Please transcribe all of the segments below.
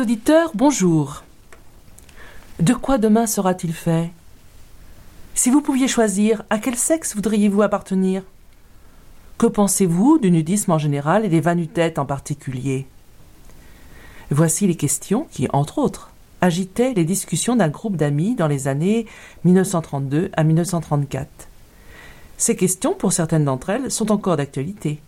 Auditeurs, bonjour. De quoi demain sera-t-il fait? Si vous pouviez choisir, à quel sexe voudriez-vous appartenir? Que pensez-vous du nudisme en général et des vanutettes en particulier? Voici les questions qui, entre autres, agitaient les discussions d'un groupe d'amis dans les années 1932 à 1934. Ces questions, pour certaines d'entre elles, sont encore d'actualité.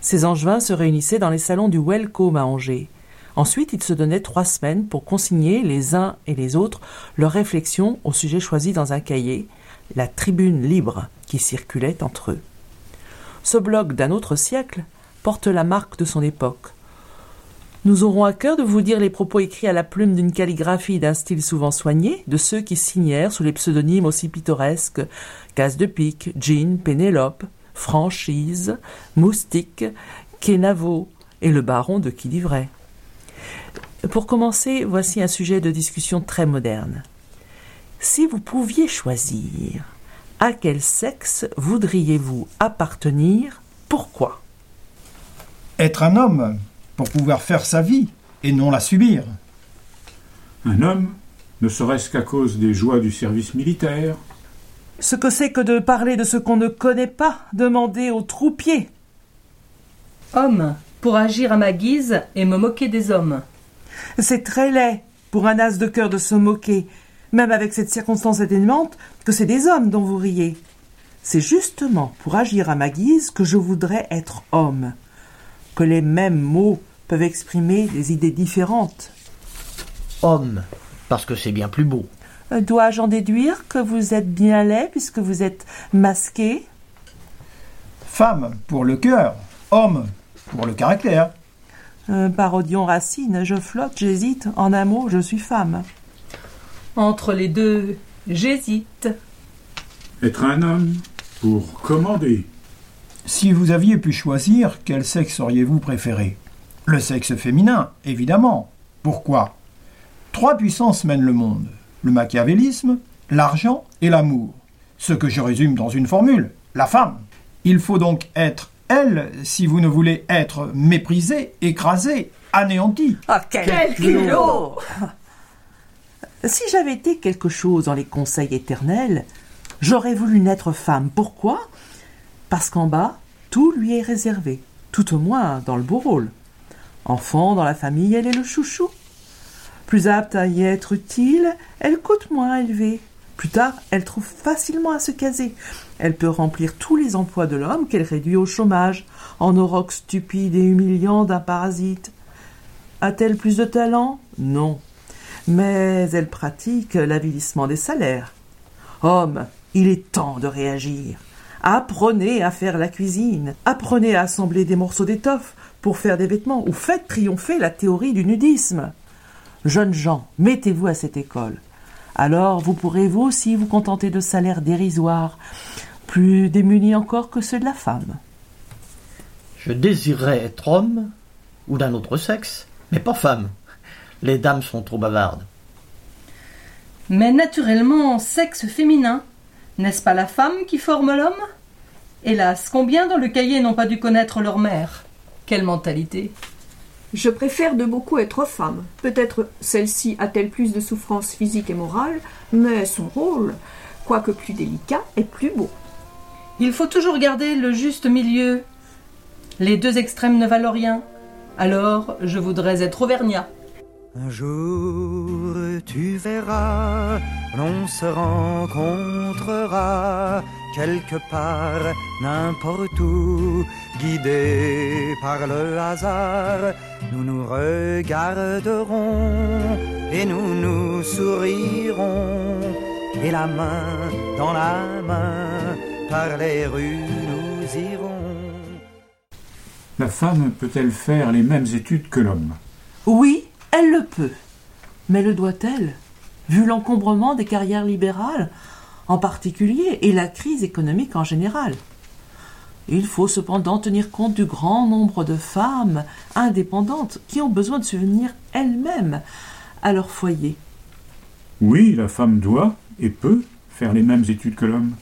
Ces angevins se réunissaient dans les salons du Welcome à Angers. Ensuite, ils se donnaient trois semaines pour consigner les uns et les autres leurs réflexions au sujet choisi dans un cahier, la tribune libre qui circulait entre eux. Ce blog d'un autre siècle porte la marque de son époque. Nous aurons à cœur de vous dire les propos écrits à la plume d'une calligraphie d'un style souvent soigné de ceux qui signèrent sous les pseudonymes aussi pittoresques Casse de Pique, Jean, Pénélope, Franchise, Moustique, Kenavo et le baron de qui livrait. Pour commencer, voici un sujet de discussion très moderne. Si vous pouviez choisir, à quel sexe voudriez-vous appartenir? Pourquoi? Être un homme pour pouvoir faire sa vie et non la subir. Un homme, ne serait-ce qu'à cause des joies du service militaire, Ce que c'est que de parler de ce qu'on ne connaît pas, demander aux troupiers. Homme, pour agir à ma guise et me moquer des hommes. C'est très laid pour un as de cœur de se moquer, même avec cette circonstance atténuante que c'est des hommes dont vous riez. C'est justement pour agir à ma guise que je voudrais être homme, que les mêmes mots peuvent exprimer des idées différentes. Homme, parce que c'est bien plus beau. Euh, Dois-je en déduire que vous êtes bien laid puisque vous êtes masqué? Femme pour le cœur, homme pour le caractère. Euh, Parodion Racine, je flotte, j'hésite, en un mot, je suis femme. Entre les deux, j'hésite. être un homme pour commander, Si vous aviez pu choisir, quel sexe auriez-vous préféré? Le sexe féminin, évidemment. Pourquoi? Trois puissances mènent le monde. Le machiavélisme, l'argent et l'amour. Ce que je résume dans une formule, la femme. Il faut donc être elle si vous ne voulez être méprisé, écrasé, anéanti. Ah, quel, culot Si j'avais été quelque chose dans les conseils éternels, j'aurais voulu naître femme. Pourquoi? Parce qu'en bas, tout lui est réservé, tout au moins dans le beau rôle. Enfant dans la famille, elle est le chouchou. Plus apte à y être utile, elle coûte moins élevée. Plus tard, elle trouve facilement à se caser. Elle peut remplir tous les emplois de l'homme qu'elle réduit au chômage, en auroch stupide et humiliant d'un parasite. A-t-elle plus de talent? Non. Mais elle pratique l'avilissement des salaires. Homme, il est temps de réagir. Apprenez à faire la cuisine. Apprenez à assembler des morceaux d'étoffe pour faire des vêtements ou faites triompher la théorie du nudisme. Jeunes gens, mettez-vous à cette école. Alors vous pourrez vous aussi vous contenter de salaires dérisoires, plus démunis encore que ceux de la femme. Je désirerais être homme ou d'un autre sexe, mais pas femme. Les dames sont trop bavardes. Mais naturellement, sexe féminin. N'est-ce pas la femme qui forme l'homme? Hélas, combien dans le cahier n'ont pas dû connaître leur mère? Quelle mentalité Je préfère de beaucoup être femme. Peut-être celle-ci a-t-elle plus de souffrances physiques et morales, mais son rôle, quoique plus délicat, est plus beau. Il faut toujours garder le juste milieu. Les deux extrêmes ne valent rien. Alors, je voudrais être auvergnat. Un jour tu verras, l'on se rencontrera quelque part, n'importe où, guidés par le hasard, nous nous regarderons et nous nous sourirons, et la main dans la main, par les rues nous irons. La femme peut-elle faire les mêmes études que l'homme? Oui, elle le peut. Mais le doit-elle? Vu l'encombrement des carrières libérales, en particulier, et la crise économique en général. Il faut cependant tenir compte du grand nombre de femmes indépendantes qui ont besoin de subvenir elles-mêmes à leur foyer. Oui, la femme doit et peut faire les mêmes études que l'homme.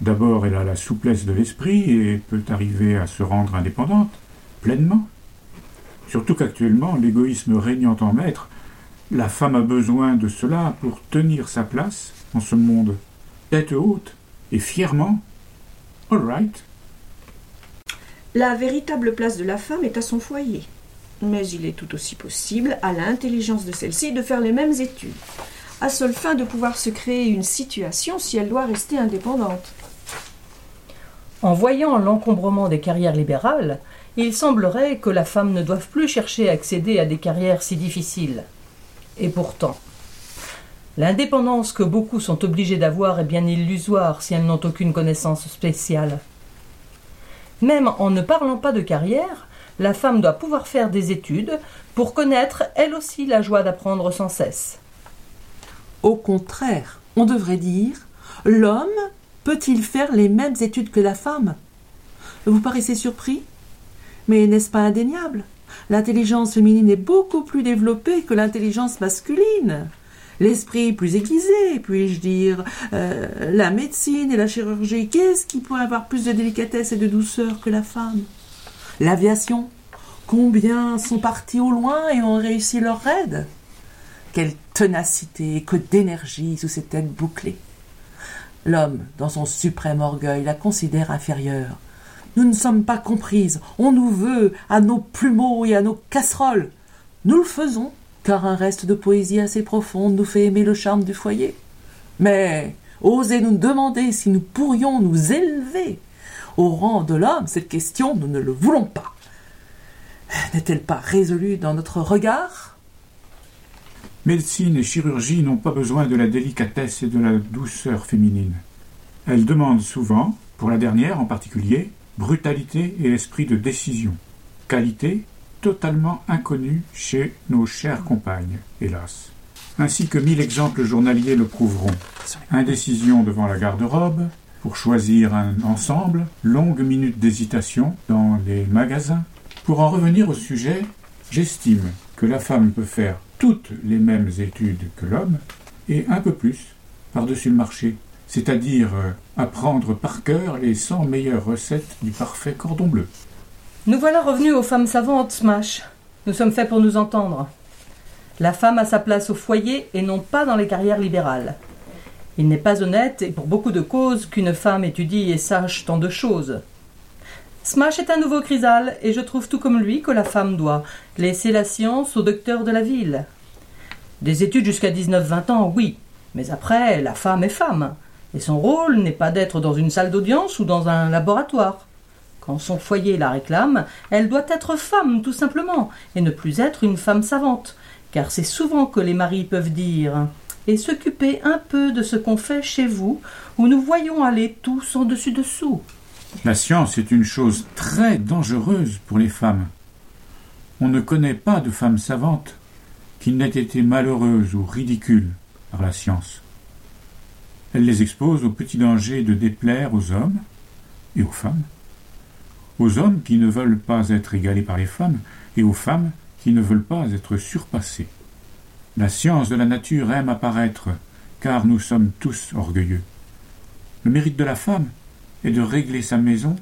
D'abord, elle a la souplesse de l'esprit et peut arriver à se rendre indépendante, pleinement. Surtout qu'actuellement, l'égoïsme régnant en maître, la femme a besoin de cela pour tenir sa place en ce monde, tête haute et fièrement. All right. La véritable place de la femme est à son foyer. Mais il est tout aussi possible à l'intelligence de celle-ci de faire les mêmes études, à seule fin de pouvoir se créer une situation si elle doit rester indépendante. En voyant l'encombrement des carrières libérales, il semblerait que la femme ne doive plus chercher à accéder à des carrières si difficiles. Et pourtant, l'indépendance que beaucoup sont obligés d'avoir est bien illusoire si elles n'ont aucune connaissance spéciale. Même en ne parlant pas de carrière, la femme doit pouvoir faire des études pour connaître elle aussi la joie d'apprendre sans cesse. Au contraire, on devrait dire l'homme peut-il faire les mêmes études que la femme? Vous paraissez surpris? Mais n'est-ce pas indéniable? L'intelligence féminine est beaucoup plus développée que l'intelligence masculine. L'esprit plus aiguisé, puis-je dire, euh, la médecine et la chirurgie, qu'est-ce qui pourrait avoir plus de délicatesse et de douceur que la femme? L'aviation, combien sont partis au loin et ont réussi leur raid? Quelle ténacité et que d'énergie sous ces têtes bouclées L'homme, dans son suprême orgueil, la considère inférieure. Nous ne sommes pas comprises. On nous veut à nos plumeaux et à nos casseroles. Nous le faisons, car un reste de poésie assez profonde nous fait aimer le charme du foyer. Mais osez nous demander si nous pourrions nous élever au rang de l'homme, cette question, nous ne le voulons pas. N'est-elle pas résolue dans notre regard? Médecine et chirurgie n'ont pas besoin de la délicatesse et de la douceur féminine. Elles demandent souvent, pour la dernière en particulier, brutalité et esprit de décision, qualité totalement inconnue chez nos chères compagnes, hélas. Ainsi que mille exemples journaliers le prouveront. Indécision devant la garde-robe, pour choisir un ensemble, longues minutes d'hésitation dans les magasins. Pour en revenir au sujet, j'estime que la femme peut faire toutes les mêmes études que l'homme, et un peu plus, par-dessus le marché, c'est-à-dire euh, apprendre par cœur les cent meilleures recettes du parfait cordon bleu. Nous voilà revenus aux femmes savantes, Smash. Nous sommes faits pour nous entendre. La femme a sa place au foyer et non pas dans les carrières libérales. Il n'est pas honnête, et pour beaucoup de causes, qu'une femme étudie et sache tant de choses. Smash est un nouveau chrysal, et je trouve tout comme lui que la femme doit laisser la science au docteur de la ville. Des études jusqu'à 19-20 ans, oui, mais après, la femme est femme, et son rôle n'est pas d'être dans une salle d'audience ou dans un laboratoire. Quand son foyer la réclame, elle doit être femme, tout simplement, et ne plus être une femme savante, car c'est souvent que les maris peuvent dire et s'occuper un peu de ce qu'on fait chez vous, où nous voyons aller tous en dessus dessous. La science est une chose très dangereuse pour les femmes. On ne connaît pas de femme savante qui n'ait été malheureuse ou ridicule par la science. Elle les expose au petit danger de déplaire aux hommes et aux femmes, aux hommes qui ne veulent pas être égalés par les femmes et aux femmes qui ne veulent pas être surpassées. La science de la nature aime apparaître, car nous sommes tous orgueilleux. Le mérite de la femme est de régler sa maison,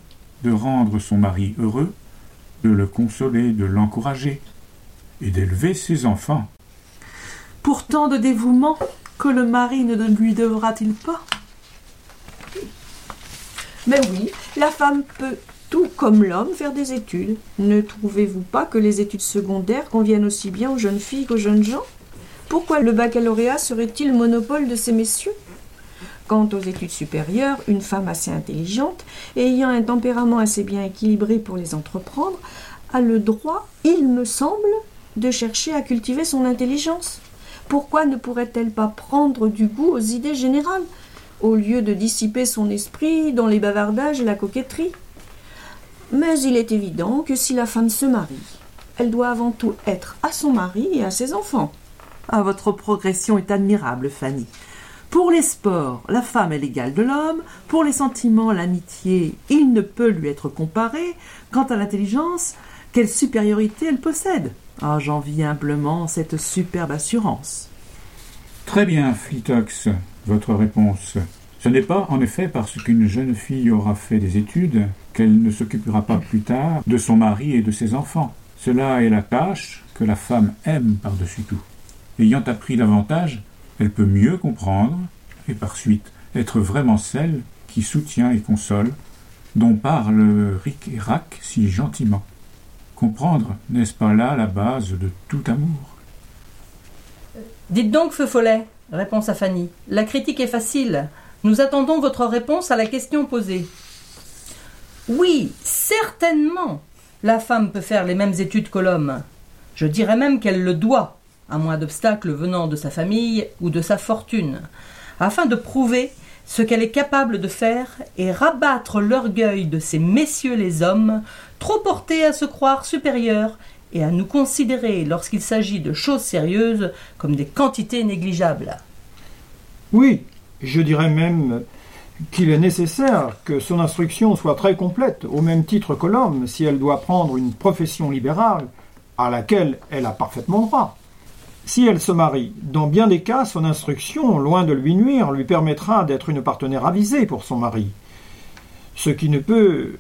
de rendre son mari heureux, de le consoler, de l'encourager, et d'élever ses enfants. Pourtant de dévouement, que le mari ne lui devra-t-il pas? Mais oui, la femme peut tout comme l'homme faire des études. Ne trouvez-vous pas que les études secondaires conviennent aussi bien aux jeunes filles qu'aux jeunes gens? Pourquoi le baccalauréat serait-il monopole de ces messieurs? Quant aux études supérieures, une femme assez intelligente et ayant un tempérament assez bien équilibré pour les entreprendre a le droit, il me semble, de chercher à cultiver son intelligence. Pourquoi ne pourrait-elle pas prendre du goût aux idées générales, au lieu de dissiper son esprit dans les bavardages et la coquetterie? Mais il est évident que si la femme se marie, elle doit avant tout être à son mari et à ses enfants. Ah, votre progression est admirable, Fanny. Pour les sports, la femme est l'égale de l'homme. Pour les sentiments, l'amitié, il ne peut lui être comparé. Quant à l'intelligence, quelle supériorité elle possède? Ah, j'envie humblement cette superbe assurance. Très bien, Flitox, votre réponse. Ce n'est pas, en effet, parce qu'une jeune fille aura fait des études qu'elle ne s'occupera pas plus tard de son mari et de ses enfants. Cela est la tâche que la femme aime par-dessus tout. Ayant appris davantage, elle peut mieux comprendre, et par suite être vraiment celle qui soutient et console, dont parle Ric et Rac si gentiment. Comprendre, n'est-ce pas là la base de tout amour? Dites donc, Feu Follet, réponse à Fanny. La critique est facile. Nous attendons votre réponse à la question posée. Oui, certainement, la femme peut faire les mêmes études que l'homme. Je dirais même qu'elle le doit à moins d'obstacles venant de sa famille ou de sa fortune, afin de prouver ce qu'elle est capable de faire et rabattre l'orgueil de ces messieurs les hommes, trop portés à se croire supérieurs et à nous considérer, lorsqu'il s'agit de choses sérieuses, comme des quantités négligeables. Oui, je dirais même qu'il est nécessaire que son instruction soit très complète, au même titre que l'homme, si elle doit prendre une profession libérale à laquelle elle a parfaitement droit. Si elle se marie, dans bien des cas, son instruction, loin de lui nuire, lui permettra d'être une partenaire avisée pour son mari, ce qui ne peut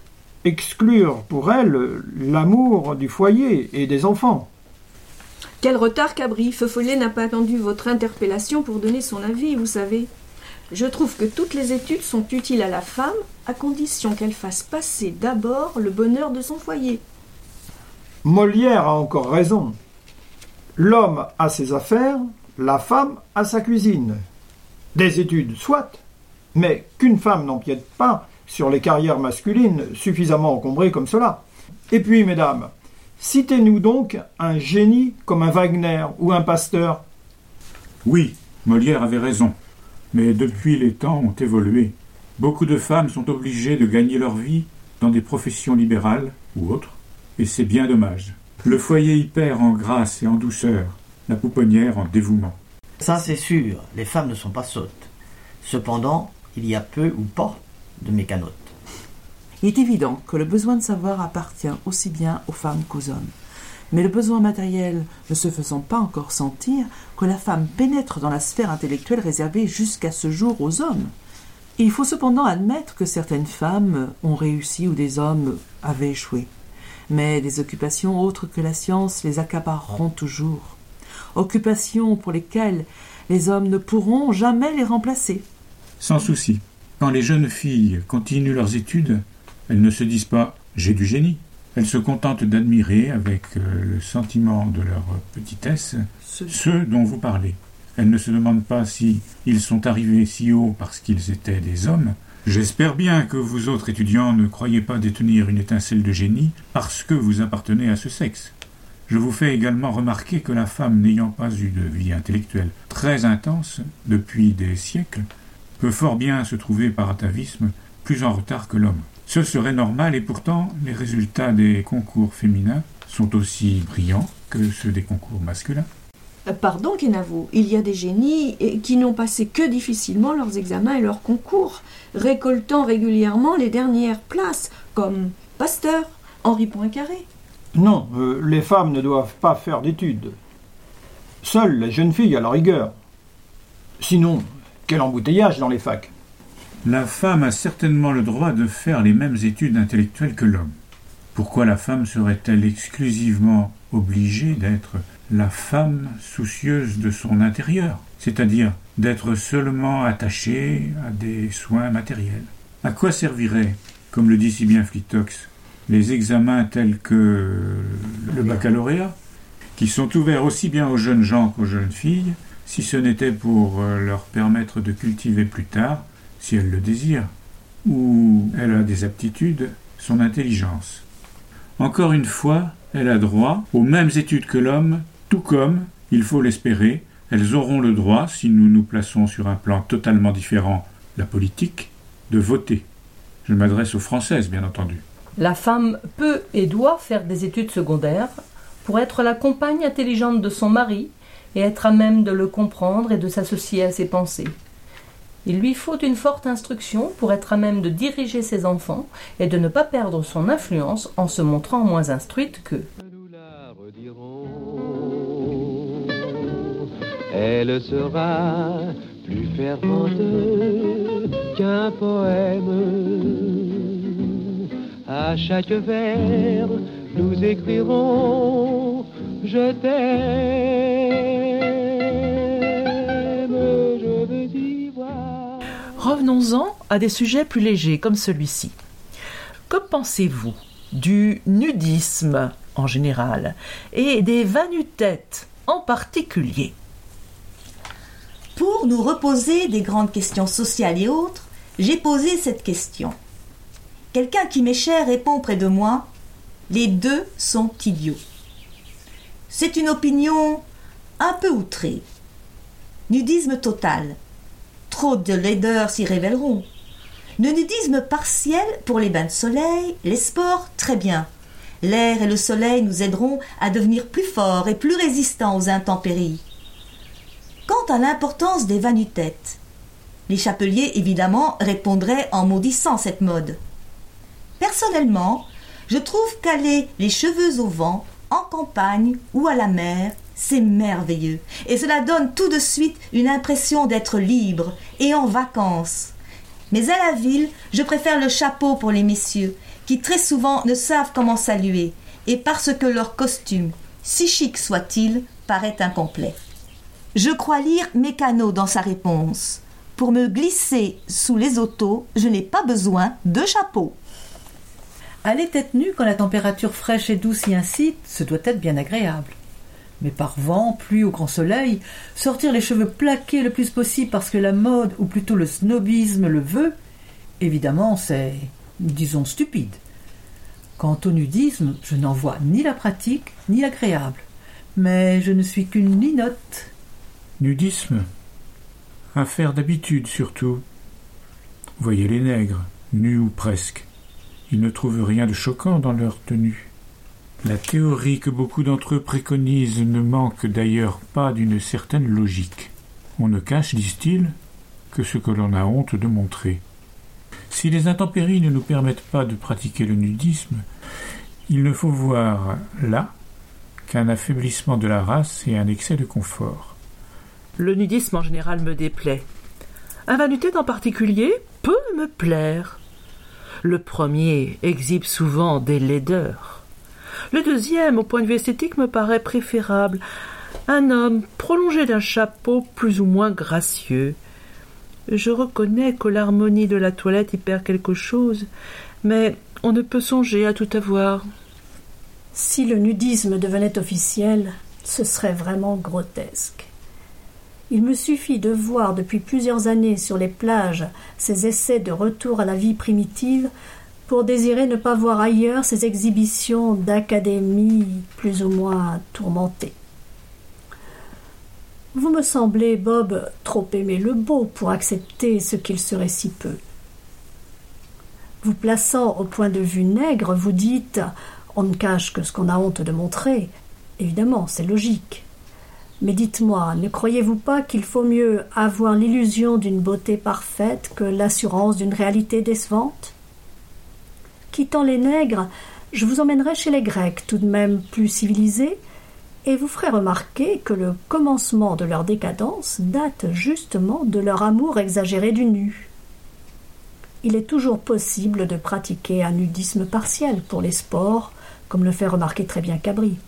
exclure pour elle l'amour du foyer et des enfants. Quel retard, Cabri Feu Follet n'a pas attendu votre interpellation pour donner son avis, vous savez. Je trouve que toutes les études sont utiles à la femme, à condition qu'elle fasse passer d'abord le bonheur de son foyer. Molière a encore raison. L'homme a ses affaires, la femme a sa cuisine. Des études, soit, mais qu'une femme n'empiète pas sur les carrières masculines suffisamment encombrées comme cela. Et puis, mesdames, citez-nous donc un génie comme un Wagner ou un Pasteur. Oui, Molière avait raison. Mais depuis les temps ont évolué. Beaucoup de femmes sont obligées de gagner leur vie dans des professions libérales ou autres, et c'est bien dommage. Le foyer y perd en grâce et en douceur, la pouponnière en dévouement. Ça c'est sûr, les femmes ne sont pas sottes. Cependant, il y a peu ou pas de mécanotes. Il est évident que le besoin de savoir appartient aussi bien aux femmes qu'aux hommes. Mais le besoin matériel ne se faisant pas encore sentir, que la femme pénètre dans la sphère intellectuelle réservée jusqu'à ce jour aux hommes. Il faut cependant admettre que certaines femmes ont réussi où des hommes avaient échoué mais des occupations autres que la science les accapareront toujours. Occupations pour lesquelles les hommes ne pourront jamais les remplacer. Sans souci. Quand les jeunes filles continuent leurs études, elles ne se disent pas j'ai du génie. Elles se contentent d'admirer avec euh, le sentiment de leur petitesse ceux dont vous parlez. Elles ne se demandent pas si ils sont arrivés si haut parce qu'ils étaient des hommes, J'espère bien que vous autres étudiants ne croyez pas détenir une étincelle de génie parce que vous appartenez à ce sexe. Je vous fais également remarquer que la femme n'ayant pas eu de vie intellectuelle très intense depuis des siècles peut fort bien se trouver par atavisme plus en retard que l'homme. Ce serait normal et pourtant les résultats des concours féminins sont aussi brillants que ceux des concours masculins. Euh, pardon, Kenavo, il y a des génies qui n'ont passé que difficilement leurs examens et leurs concours, récoltant régulièrement les dernières places, comme Pasteur, Henri Poincaré. Non, euh, les femmes ne doivent pas faire d'études. Seules les jeunes filles à la rigueur. Sinon, quel embouteillage dans les facs. La femme a certainement le droit de faire les mêmes études intellectuelles que l'homme. Pourquoi la femme serait-elle exclusivement obligée d'être la femme soucieuse de son intérieur, c'est-à-dire d'être seulement attachée à des soins matériels. À quoi servirait, comme le dit si bien Flitox, les examens tels que le baccalauréat, qui sont ouverts aussi bien aux jeunes gens qu'aux jeunes filles, si ce n'était pour euh, leur permettre de cultiver plus tard, si elles le désirent, ou elle a des aptitudes, son intelligence. Encore une fois, elle a droit aux mêmes études que l'homme, tout comme, il faut l'espérer, elles auront le droit, si nous nous plaçons sur un plan totalement différent, la politique, de voter. Je m'adresse aux Françaises, bien entendu. La femme peut et doit faire des études secondaires pour être la compagne intelligente de son mari et être à même de le comprendre et de s'associer à ses pensées. Il lui faut une forte instruction pour être à même de diriger ses enfants et de ne pas perdre son influence en se montrant moins instruite qu'eux. Elle sera plus fervente qu'un poème. À chaque vers, nous écrirons Je t'aime, je veux y voir. Revenons-en à des sujets plus légers comme celui-ci. Que pensez-vous du nudisme en général et des vanutètes en particulier? Nous reposer des grandes questions sociales et autres, j'ai posé cette question. Quelqu'un qui m'est cher répond près de moi Les deux sont idiots. C'est une opinion un peu outrée. Nudisme total. Trop de laideurs s'y révéleront. Le nudisme partiel pour les bains de soleil, les sports, très bien. L'air et le soleil nous aideront à devenir plus forts et plus résistants aux intempéries. Quant à l'importance des vanutètes, les chapeliers évidemment répondraient en maudissant cette mode. Personnellement, je trouve qu'aller les cheveux au vent, en campagne ou à la mer, c'est merveilleux, et cela donne tout de suite une impression d'être libre et en vacances. Mais à la ville, je préfère le chapeau pour les messieurs, qui très souvent ne savent comment saluer, et parce que leur costume, si chic soit-il, paraît incomplet. Je crois lire Mécano dans sa réponse. Pour me glisser sous les autos, je n'ai pas besoin de chapeau. Aller tête nue quand la température fraîche et douce y incite, ce doit être bien agréable. Mais par vent, pluie ou grand soleil, sortir les cheveux plaqués le plus possible parce que la mode, ou plutôt le snobisme, le veut, évidemment, c'est, disons, stupide. Quant au nudisme, je n'en vois ni la pratique, ni l'agréable. Mais je ne suis qu'une linotte. Nudisme Affaire d'habitude surtout. Voyez les nègres, nus ou presque. Ils ne trouvent rien de choquant dans leur tenue. La théorie que beaucoup d'entre eux préconisent ne manque d'ailleurs pas d'une certaine logique. On ne cache, disent-ils, que ce que l'on a honte de montrer. Si les intempéries ne nous permettent pas de pratiquer le nudisme, il ne faut voir là qu'un affaiblissement de la race et un excès de confort. Le nudisme en général me déplaît. Un vanutète en particulier peut me plaire. Le premier exhibe souvent des laideurs. Le deuxième, au point de vue esthétique, me paraît préférable. Un homme prolongé d'un chapeau plus ou moins gracieux. Je reconnais que l'harmonie de la toilette y perd quelque chose, mais on ne peut songer à tout avoir. Si le nudisme devenait officiel, ce serait vraiment grotesque. Il me suffit de voir depuis plusieurs années sur les plages ces essais de retour à la vie primitive pour désirer ne pas voir ailleurs ces exhibitions d'académies plus ou moins tourmentées. Vous me semblez, Bob, trop aimer le beau pour accepter ce qu'il serait si peu. Vous plaçant au point de vue nègre, vous dites on ne cache que ce qu'on a honte de montrer. Évidemment, c'est logique. Mais dites-moi, ne croyez-vous pas qu'il faut mieux avoir l'illusion d'une beauté parfaite que l'assurance d'une réalité décevante? Quittant les nègres, je vous emmènerai chez les Grecs, tout de même plus civilisés, et vous ferai remarquer que le commencement de leur décadence date justement de leur amour exagéré du nu. Il est toujours possible de pratiquer un nudisme partiel pour les sports, comme le fait remarquer très bien Cabri.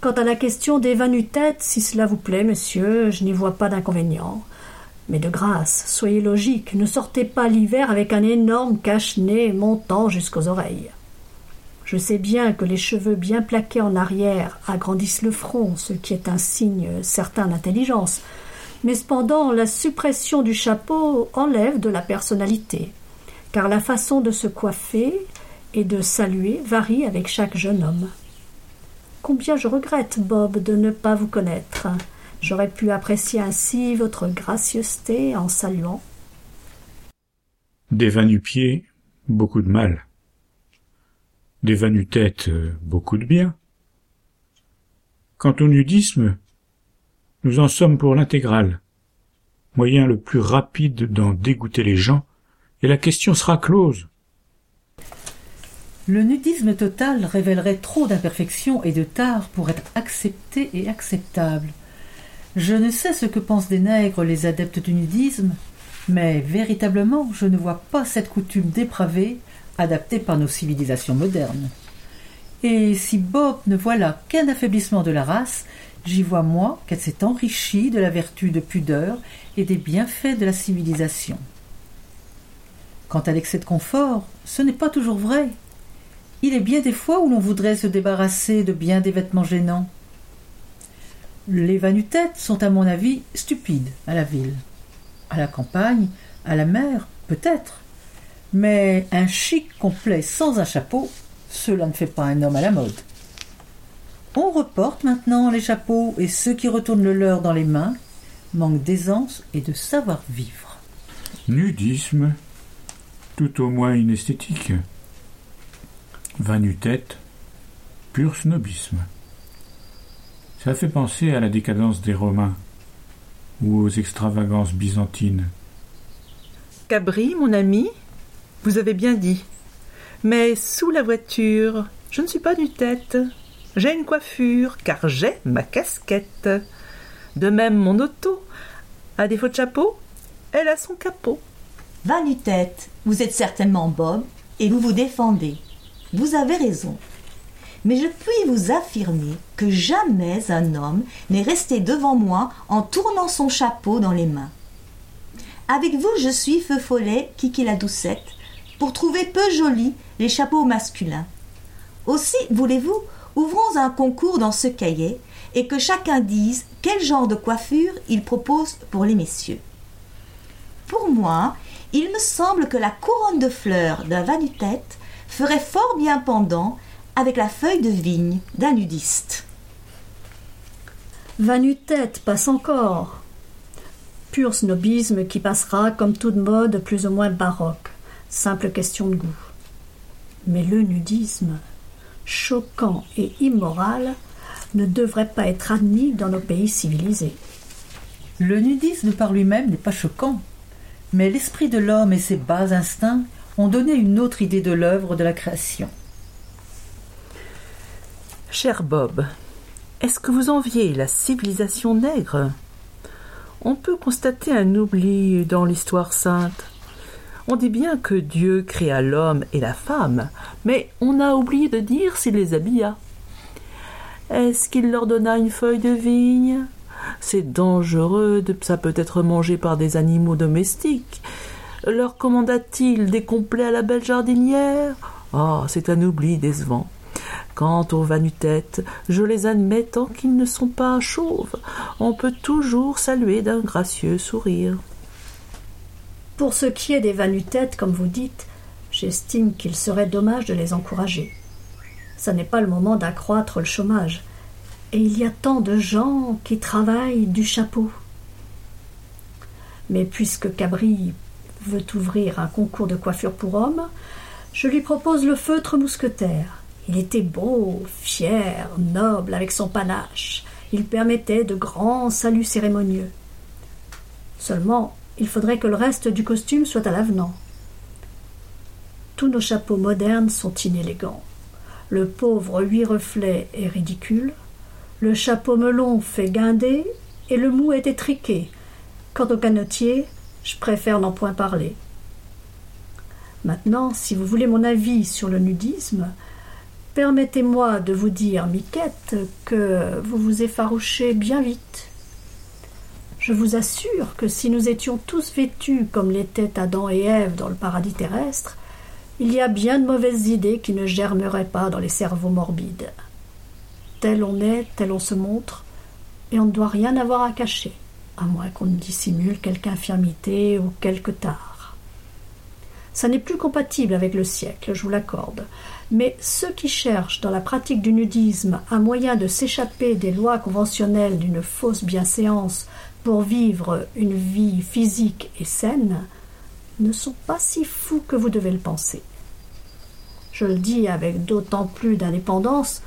Quant à la question des vanutètes, si cela vous plaît, monsieur, je n'y vois pas d'inconvénient. Mais de grâce, soyez logique, ne sortez pas l'hiver avec un énorme cache-nez montant jusqu'aux oreilles. Je sais bien que les cheveux bien plaqués en arrière agrandissent le front, ce qui est un signe certain d'intelligence, mais cependant la suppression du chapeau enlève de la personnalité, car la façon de se coiffer et de saluer varie avec chaque jeune homme. Combien je regrette, Bob, de ne pas vous connaître. J'aurais pu apprécier ainsi votre gracieuseté en saluant. Des va-nu-pieds, beaucoup de mal. Des va-nu-tête, beaucoup de bien. Quant au nudisme, nous en sommes pour l'intégrale. Moyen le plus rapide d'en dégoûter les gens, et la question sera close. Le nudisme total révélerait trop d'imperfections et de tares pour être accepté et acceptable. Je ne sais ce que pensent des nègres les adeptes du nudisme, mais véritablement je ne vois pas cette coutume dépravée adaptée par nos civilisations modernes. Et si Bob ne voit là qu'un affaiblissement de la race, j'y vois moi qu'elle s'est enrichie de la vertu de pudeur et des bienfaits de la civilisation. Quant à l'excès de confort, ce n'est pas toujours vrai. Il est bien des fois où l'on voudrait se débarrasser de bien des vêtements gênants. Les vanutêtes sont, à mon avis, stupides à la ville. À la campagne, à la mer, peut-être. Mais un chic complet sans un chapeau, cela ne fait pas un homme à la mode. On reporte maintenant les chapeaux et ceux qui retournent le leur dans les mains manquent d'aisance et de savoir-vivre. Nudisme, tout au moins une esthétique. Vanutête, pur snobisme. Ça fait penser à la décadence des Romains ou aux extravagances byzantines. Cabri, mon ami, vous avez bien dit. Mais sous la voiture, je ne suis pas nu-tête. J'ai une coiffure, car j'ai ma casquette. De même, mon auto, à défaut de chapeau, elle a son capot. Va nu-tête, vous êtes certainement Bob, et vous vous défendez. Vous avez raison. Mais je puis vous affirmer que jamais un homme n'est resté devant moi en tournant son chapeau dans les mains. Avec vous, je suis Feu Follet, Kiki la Doucette, pour trouver peu jolis les chapeaux masculins. Aussi, voulez-vous, ouvrons un concours dans ce cahier et que chacun dise quel genre de coiffure il propose pour les messieurs. Pour moi, il me semble que la couronne de fleurs d'un vanutête ferait fort bien pendant avec la feuille de vigne d'un nudiste. Vanutête passe encore. Pur snobisme qui passera comme toute mode plus ou moins baroque. Simple question de goût. Mais le nudisme, choquant et immoral, ne devrait pas être admis dans nos pays civilisés. Le nudisme par lui-même n'est pas choquant, mais l'esprit de l'homme et ses bas instincts ont une autre idée de l'œuvre de la création. Cher Bob, est-ce que vous enviez la civilisation nègre? On peut constater un oubli dans l'histoire sainte. On dit bien que Dieu créa l'homme et la femme, mais on a oublié de dire s'il les habilla. Est-ce qu'il leur donna une feuille de vigne? C'est dangereux, ça peut être mangé par des animaux domestiques. Leur commanda-t-il des complets à la belle jardinière? Ah, c'est un oubli décevant. Quant aux vanutêtes, je les admets tant qu'ils ne sont pas chauves. On peut toujours saluer d'un gracieux sourire. Pour ce qui est des vanutêtes, comme vous dites, j'estime qu'il serait dommage de les encourager. Ce n'est pas le moment d'accroître le chômage. Et il y a tant de gens qui travaillent du chapeau. Mais puisque Cabri veut ouvrir un concours de coiffure pour hommes, je lui propose le feutre mousquetaire. Il était beau, fier, noble, avec son panache. Il permettait de grands saluts cérémonieux. Seulement, il faudrait que le reste du costume soit à l'avenant. Tous nos chapeaux modernes sont inélégants. Le pauvre huit reflets est ridicule. Le chapeau melon fait guinder et le mou est étriqué. Quant au canotier, je préfère n'en point parler. Maintenant, si vous voulez mon avis sur le nudisme, Permettez-moi de vous dire, Miquette, que vous vous effarouchez bien vite. Je vous assure que si nous étions tous vêtus comme l'étaient Adam et Ève dans le paradis terrestre, il y a bien de mauvaises idées qui ne germeraient pas dans les cerveaux morbides. Tel on est, tel on se montre, et on ne doit rien avoir à cacher, à moins qu'on ne dissimule quelque infirmité ou quelque tard. Ça n'est plus compatible avec le siècle, je vous l'accorde, mais ceux qui cherchent dans la pratique du nudisme un moyen de s'échapper des lois conventionnelles d'une fausse bienséance pour vivre une vie physique et saine ne sont pas si fous que vous devez le penser. Je le dis avec d'autant plus d'indépendance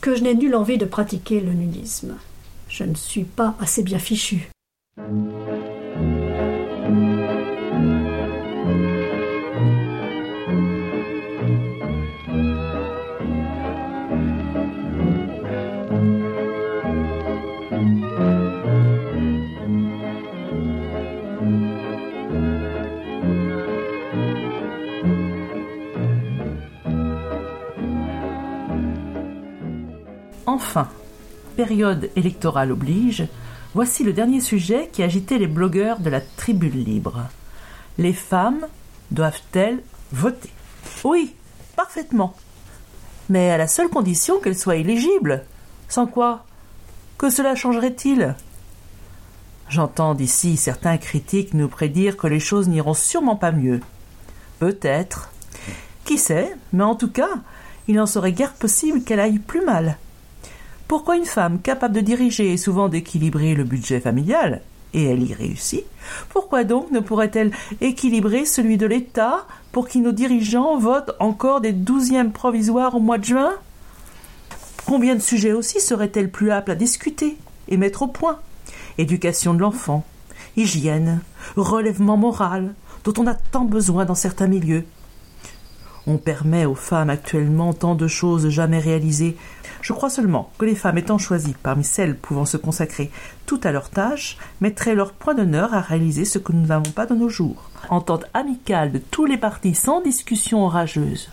que je n'ai nulle envie de pratiquer le nudisme. Je ne suis pas assez bien fichu. Enfin, période électorale oblige, voici le dernier sujet qui agitait les blogueurs de la tribune libre. Les femmes doivent-elles voter? Oui, parfaitement. Mais à la seule condition qu'elles soient éligibles. Sans quoi Que cela changerait-il? J'entends d'ici certains critiques nous prédire que les choses n'iront sûrement pas mieux. Peut-être. Qui sait, mais en tout cas, il n'en serait guère possible qu'elle aille plus mal. Pourquoi une femme capable de diriger et souvent d'équilibrer le budget familial, et elle y réussit, pourquoi donc ne pourrait-elle équilibrer celui de l'État pour que nos dirigeants votent encore des douzièmes provisoires au mois de juin? Combien de sujets aussi seraient-elles plus aptes à discuter et mettre au point? Éducation de l'enfant, hygiène, relèvement moral, dont on a tant besoin dans certains milieux. On permet aux femmes actuellement tant de choses jamais réalisées. Je crois seulement que les femmes étant choisies parmi celles pouvant se consacrer tout à leur tâche, mettraient leur point d'honneur à réaliser ce que nous n'avons pas de nos jours. Entente amicale de tous les partis sans discussion orageuse.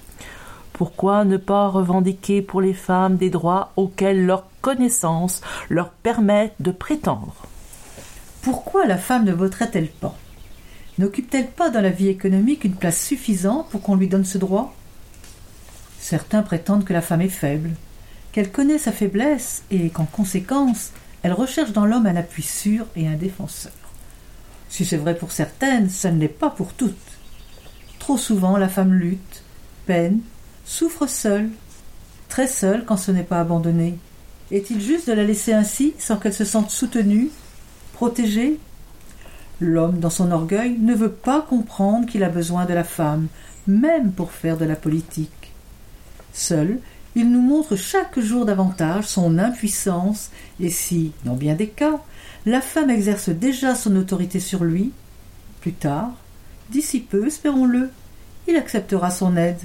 Pourquoi ne pas revendiquer pour les femmes des droits auxquels leur connaissance leur permet de prétendre? Pourquoi la femme ne voterait-elle pas? N'occupe-t-elle pas dans la vie économique une place suffisante pour qu'on lui donne ce droit? Certains prétendent que la femme est faible, qu'elle connaît sa faiblesse et qu'en conséquence, elle recherche dans l'homme un appui sûr et un défenseur. Si c'est vrai pour certaines, ça ne l'est pas pour toutes. Trop souvent, la femme lutte, peine, souffre seule, très seule quand ce n'est pas abandonné. Est-il juste de la laisser ainsi sans qu'elle se sente soutenue, protégée? L'homme, dans son orgueil, ne veut pas comprendre qu'il a besoin de la femme, même pour faire de la politique. Seul, il nous montre chaque jour davantage son impuissance, et si, dans bien des cas, la femme exerce déjà son autorité sur lui, plus tard, d'ici peu, espérons-le, il acceptera son aide.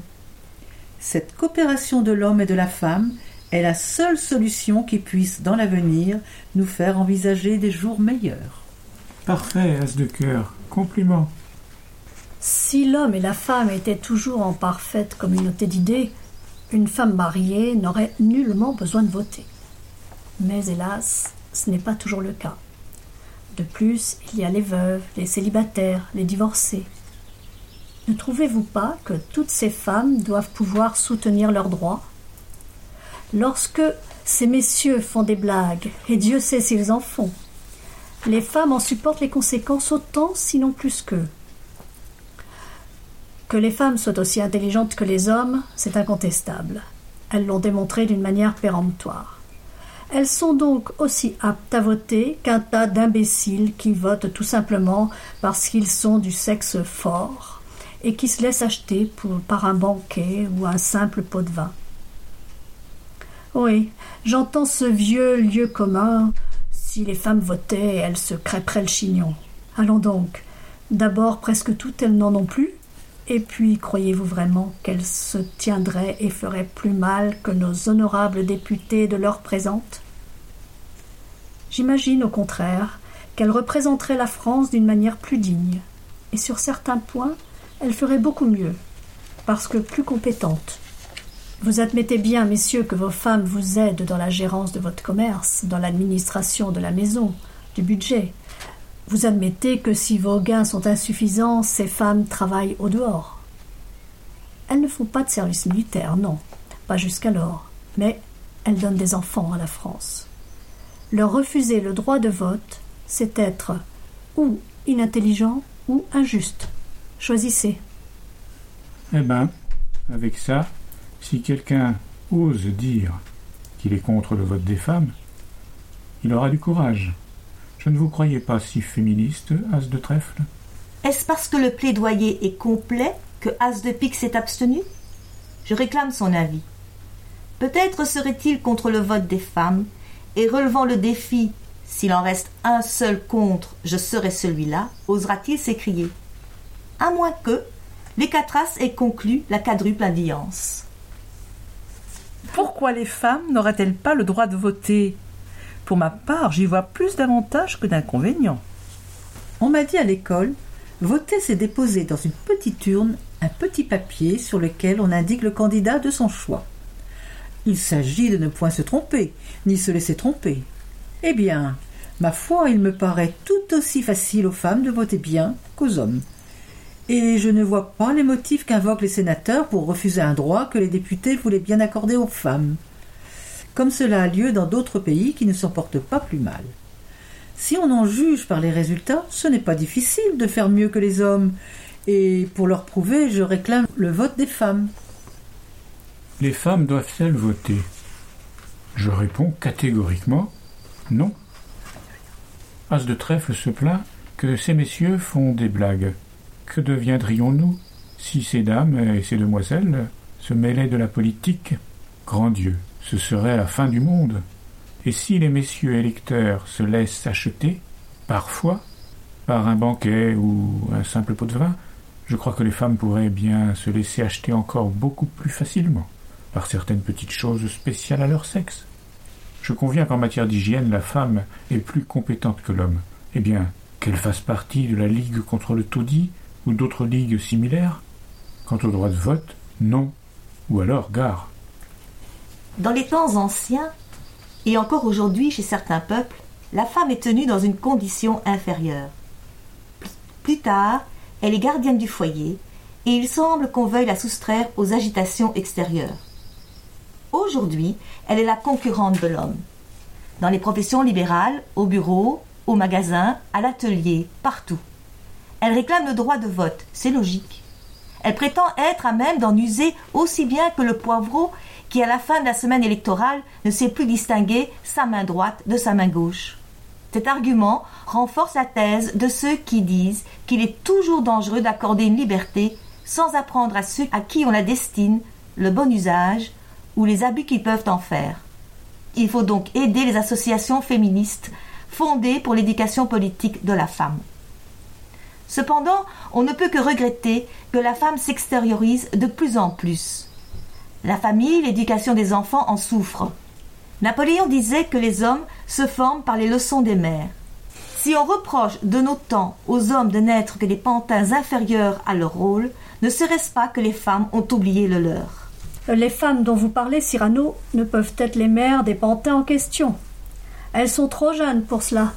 Cette coopération de l'homme et de la femme est la seule solution qui puisse, dans l'avenir, nous faire envisager des jours meilleurs. Parfait, as de cœur. Compliment. Si l'homme et la femme étaient toujours en parfaite communauté d'idées, une femme mariée n'aurait nullement besoin de voter. Mais hélas, ce n'est pas toujours le cas. De plus, il y a les veuves, les célibataires, les divorcés. Ne trouvez-vous pas que toutes ces femmes doivent pouvoir soutenir leurs droits? Lorsque ces messieurs font des blagues, et Dieu sait s'ils en font, les femmes en supportent les conséquences autant, sinon plus qu'eux. Que les femmes soient aussi intelligentes que les hommes, c'est incontestable. Elles l'ont démontré d'une manière péremptoire. Elles sont donc aussi aptes à voter qu'un tas d'imbéciles qui votent tout simplement parce qu'ils sont du sexe fort et qui se laissent acheter par un banquet ou un simple pot de vin. Oui, j'entends ce vieux lieu commun. Si les femmes votaient, elles se crêperaient le chignon. Allons donc. D'abord, presque toutes elles n'en ont plus. Et puis, croyez-vous vraiment qu'elles se tiendraient et feraient plus mal que nos honorables députés de l'heure présente? J'imagine, au contraire, qu'elles représenteraient la France d'une manière plus digne. Et sur certains points, elles feraient beaucoup mieux, parce que plus compétentes. Vous admettez bien, messieurs, que vos femmes vous aident dans la gérance de votre commerce, dans l'administration de la maison, du budget, Vous admettez que si vos gains sont insuffisants, ces femmes travaillent au dehors. Elles ne font pas de service militaire, non, pas jusqu'alors, mais elles donnent des enfants à la France. Leur refuser le droit de vote, c'est être ou inintelligent ou injuste. Choisissez. Eh ben, avec ça, si quelqu'un ose dire qu'il est contre le vote des femmes, il aura du courage. Je ne vous croyais pas si féministe, As de trèfle Est-ce parce que le plaidoyer est complet que As de pique s'est abstenu? Je réclame son avis. Peut-être serait-il contre le vote des femmes, et relevant le défi s'il en reste un seul contre, je serai celui-là, osera-t-il s'écrier À moins que les Catras aient conclu la quadruple alliance. Pourquoi les femmes n'auraient-elles pas le droit de voter? Pour ma part, j'y vois plus d'avantages que d'inconvénients. On m'a dit à l'école, voter c'est déposer dans une petite urne un petit papier sur lequel on indique le candidat de son choix. Il s'agit de ne point se tromper, ni se laisser tromper. Eh bien, ma foi, il me paraît tout aussi facile aux femmes de voter bien qu'aux hommes. Et je ne vois pas les motifs qu'invoquent les sénateurs pour refuser un droit que les députés voulaient bien accorder aux femmes. Comme cela a lieu dans d'autres pays qui ne s'en portent pas plus mal. Si on en juge par les résultats, ce n'est pas difficile de faire mieux que les hommes, et pour leur prouver, je réclame le vote des femmes. Les femmes doivent-elles voter? Je réponds catégoriquement non. As de trèfle se plaint que ces messieurs font des blagues. Que deviendrions-nous si ces dames et ces demoiselles se mêlaient de la politique? Grand Dieu, ce serait la fin du monde. Et si les messieurs électeurs se laissent acheter, parfois, par un banquet ou un simple pot de vin, je crois que les femmes pourraient bien se laisser acheter encore beaucoup plus facilement, par certaines petites choses spéciales à leur sexe. Je conviens qu'en matière d'hygiène, la femme est plus compétente que l'homme. Eh bien, qu'elle fasse partie de la Ligue contre le taudis ou d'autres ligues similaires Quant au droit de vote, non. Ou alors gare. Dans les temps anciens, et encore aujourd'hui chez certains peuples, la femme est tenue dans une condition inférieure. Plus tard, elle est gardienne du foyer, et il semble qu'on veuille la soustraire aux agitations extérieures. Aujourd'hui, elle est la concurrente de l'homme. Dans les professions libérales, au bureau, au magasin, à l'atelier, partout. Elle réclame le droit de vote, c'est logique. Elle prétend être à même d'en user aussi bien que le poivreau qui, à la fin de la semaine électorale, ne sait plus distinguer sa main droite de sa main gauche. Cet argument renforce la thèse de ceux qui disent qu'il est toujours dangereux d'accorder une liberté sans apprendre à ceux à qui on la destine le bon usage ou les abus qu'ils peuvent en faire. Il faut donc aider les associations féministes fondées pour l'éducation politique de la femme. Cependant, on ne peut que regretter que la femme s'extériorise de plus en plus. La famille, l'éducation des enfants en souffrent. Napoléon disait que les hommes se forment par les leçons des mères. Si on reproche de nos temps aux hommes de n'être que des pantins inférieurs à leur rôle, ne serait-ce pas que les femmes ont oublié le leur? Les femmes dont vous parlez, Cyrano, ne peuvent être les mères des pantins en question. Elles sont trop jeunes pour cela.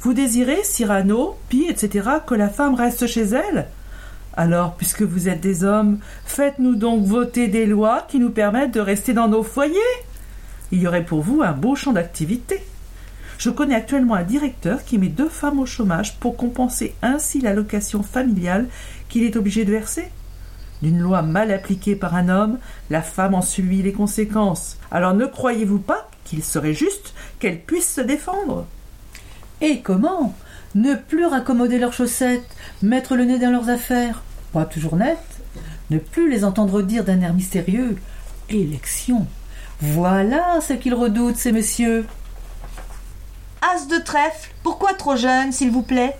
Vous désirez, Cyrano, Pi, etc., que la femme reste chez elle? Alors, puisque vous êtes des hommes, faites-nous donc voter des lois qui nous permettent de rester dans nos foyers. Il y aurait pour vous un beau champ d'activité. Je connais actuellement un directeur qui met deux femmes au chômage pour compenser ainsi l'allocation familiale qu'il est obligé de verser. D'une loi mal appliquée par un homme, la femme en subit les conséquences. Alors ne croyez-vous pas qu'il serait juste qu'elle puisse se défendre? Et comment? Ne plus raccommoder leurs chaussettes, mettre le nez dans leurs affaires, pas toujours net, ne plus les entendre dire d'un air mystérieux Élection. Voilà ce qu'ils redoutent, ces messieurs. As de trèfle, pourquoi trop jeune, s'il vous plaît?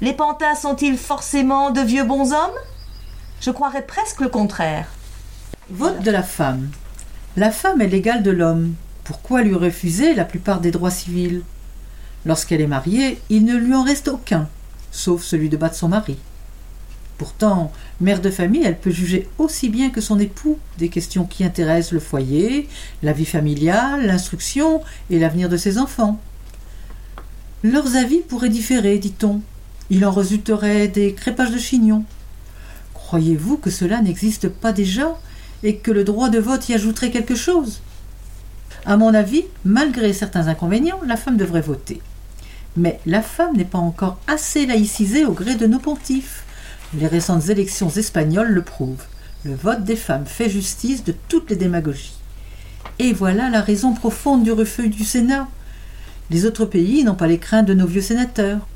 Les pantins sont-ils forcément de vieux bons hommes? Je croirais presque le contraire. Vote de la femme. La femme est l'égale de l'homme. Pourquoi lui refuser la plupart des droits civils? Lorsqu'elle est mariée, il ne lui en reste aucun, sauf celui de battre son mari. Pourtant, mère de famille, elle peut juger aussi bien que son époux des questions qui intéressent le foyer, la vie familiale, l'instruction et l'avenir de ses enfants. Leurs avis pourraient différer, dit-on. Il en résulterait des crépages de chignons. Croyez-vous que cela n'existe pas déjà et que le droit de vote y ajouterait quelque chose? À mon avis, malgré certains inconvénients, la femme devrait voter. Mais la femme n'est pas encore assez laïcisée au gré de nos pontifs. Les récentes élections espagnoles le prouvent. Le vote des femmes fait justice de toutes les démagogies. Et voilà la raison profonde du refus du Sénat. Les autres pays n'ont pas les craintes de nos vieux sénateurs.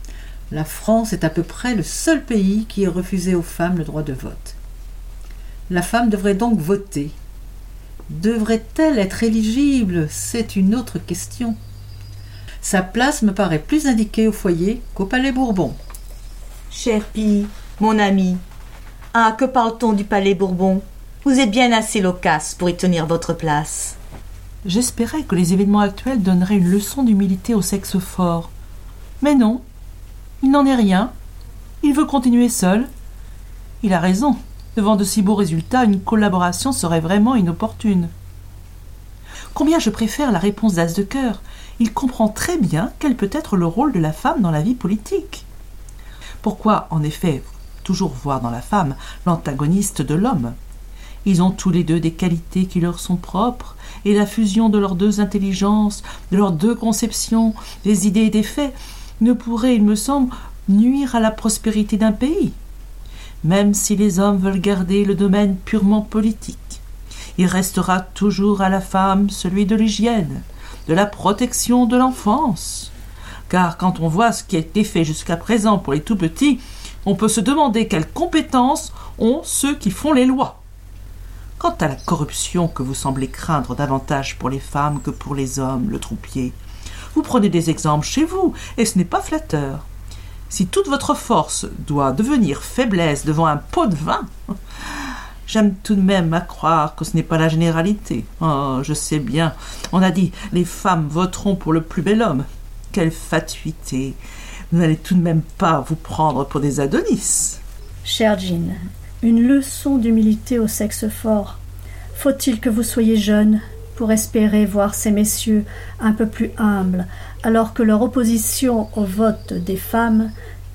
La France est à peu près le seul pays qui ait refusé aux femmes le droit de vote. La femme devrait donc voter. Devrait-elle être éligible? C'est une autre question. Sa place me paraît plus indiquée au foyer qu'au Palais Bourbon. Cher mon ami, ah, que parle-t-on du Palais Bourbon? Vous êtes bien assez loquace pour y tenir votre place. J'espérais que les événements actuels donneraient une leçon d'humilité au sexe fort. Mais non, il n'en est rien. Il veut continuer seul. Il a raison. Devant de si beaux résultats, une collaboration serait vraiment inopportune. Combien je préfère la réponse d'As de cœur. Il comprend très bien quel peut être le rôle de la femme dans la vie politique. Pourquoi, en effet, toujours voir dans la femme l'antagoniste de l'homme Ils ont tous les deux des qualités qui leur sont propres, et la fusion de leurs deux intelligences, de leurs deux conceptions, des idées et des faits, ne pourrait, il me semble, nuire à la prospérité d'un pays. Même si les hommes veulent garder le domaine purement politique, il restera toujours à la femme celui de l'hygiène, de la protection de l'enfance. Car quand on voit ce qui a été fait jusqu'à présent pour les tout petits, on peut se demander quelles compétences ont ceux qui font les lois. Quant à la corruption que vous semblez craindre davantage pour les femmes que pour les hommes, le troupier, vous prenez des exemples chez vous, et ce n'est pas flatteur. Si toute votre force doit devenir faiblesse devant un pot de vin, j'aime tout de même à croire que ce n'est pas la généralité. Oh, je sais bien, on a dit les femmes voteront pour le plus bel homme. Quelle fatuité. Vous n'allez tout de même pas vous prendre pour des Adonis. Cher Jean, une leçon d'humilité au sexe fort. Faut-il que vous soyez jeune pour espérer voir ces messieurs un peu plus humbles, alors que leur opposition au vote des femmes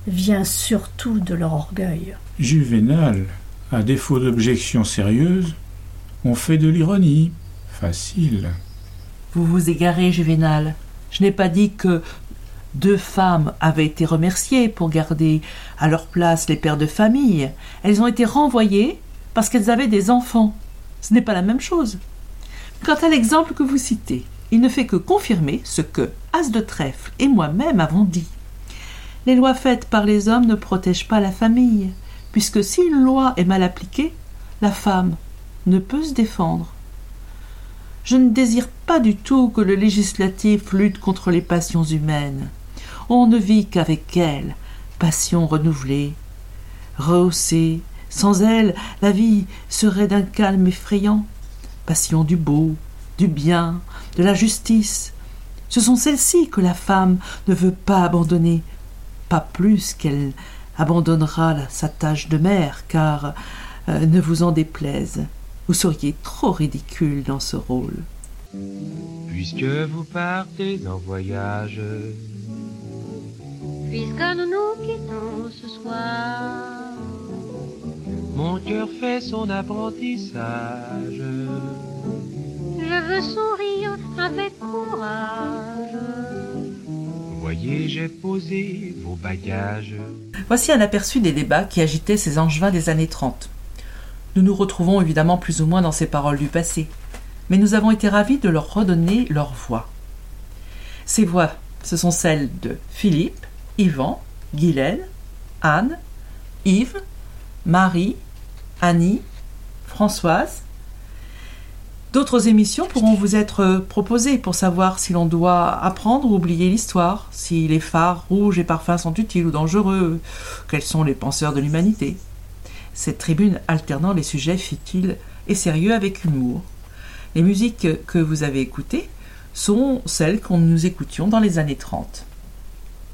vient surtout de leur orgueil? Juvénal, à défaut d'objections sérieuses, on fait de l'ironie. Facile. Vous vous égarez, Juvénal. Je n'ai pas dit que deux femmes avaient été remerciées pour garder à leur place les pères de famille. Elles ont été renvoyées parce qu'elles avaient des enfants. Ce n'est pas la même chose. Quant à l'exemple que vous citez, il ne fait que confirmer ce que As de Trèfle et moi-même avons dit. Les lois faites par les hommes ne protègent pas la famille, puisque si une loi est mal appliquée, la femme ne peut se défendre. Je ne désire pas du tout que le législatif lutte contre les passions humaines. On ne vit qu'avec elles, passions renouvelées, rehaussées. Sans elles, la vie serait d'un calme effrayant passion du beau, du bien, de la justice. Ce sont celles-ci que la femme ne veut pas abandonner, pas plus qu'elle abandonnera sa tâche de mère, car euh, ne vous en déplaise, vous seriez trop ridicule dans ce rôle. Puisque vous partez en voyage, puisque nous nous quittons ce soir, mon cœur fait son apprentissage. Je veux sourire avec courage. Voyez, j'ai posé vos bagages. Voici un aperçu des débats qui agitaient ces angevins des années 30. Nous nous retrouvons évidemment plus ou moins dans ces paroles du passé, mais nous avons été ravis de leur redonner leur voix. Ces voix, ce sont celles de Philippe, Yvan, Guylaine, Anne, Yves, Marie, Annie, Françoise. D'autres émissions pourront vous être proposées pour savoir si l'on doit apprendre ou oublier l'histoire, si les phares rouges et parfums sont utiles ou dangereux, quels sont les penseurs de l'humanité. Cette tribune alternant les sujets futiles et sérieux avec humour. Les musiques que vous avez écoutées sont celles qu'on nous écoutions dans les années 30.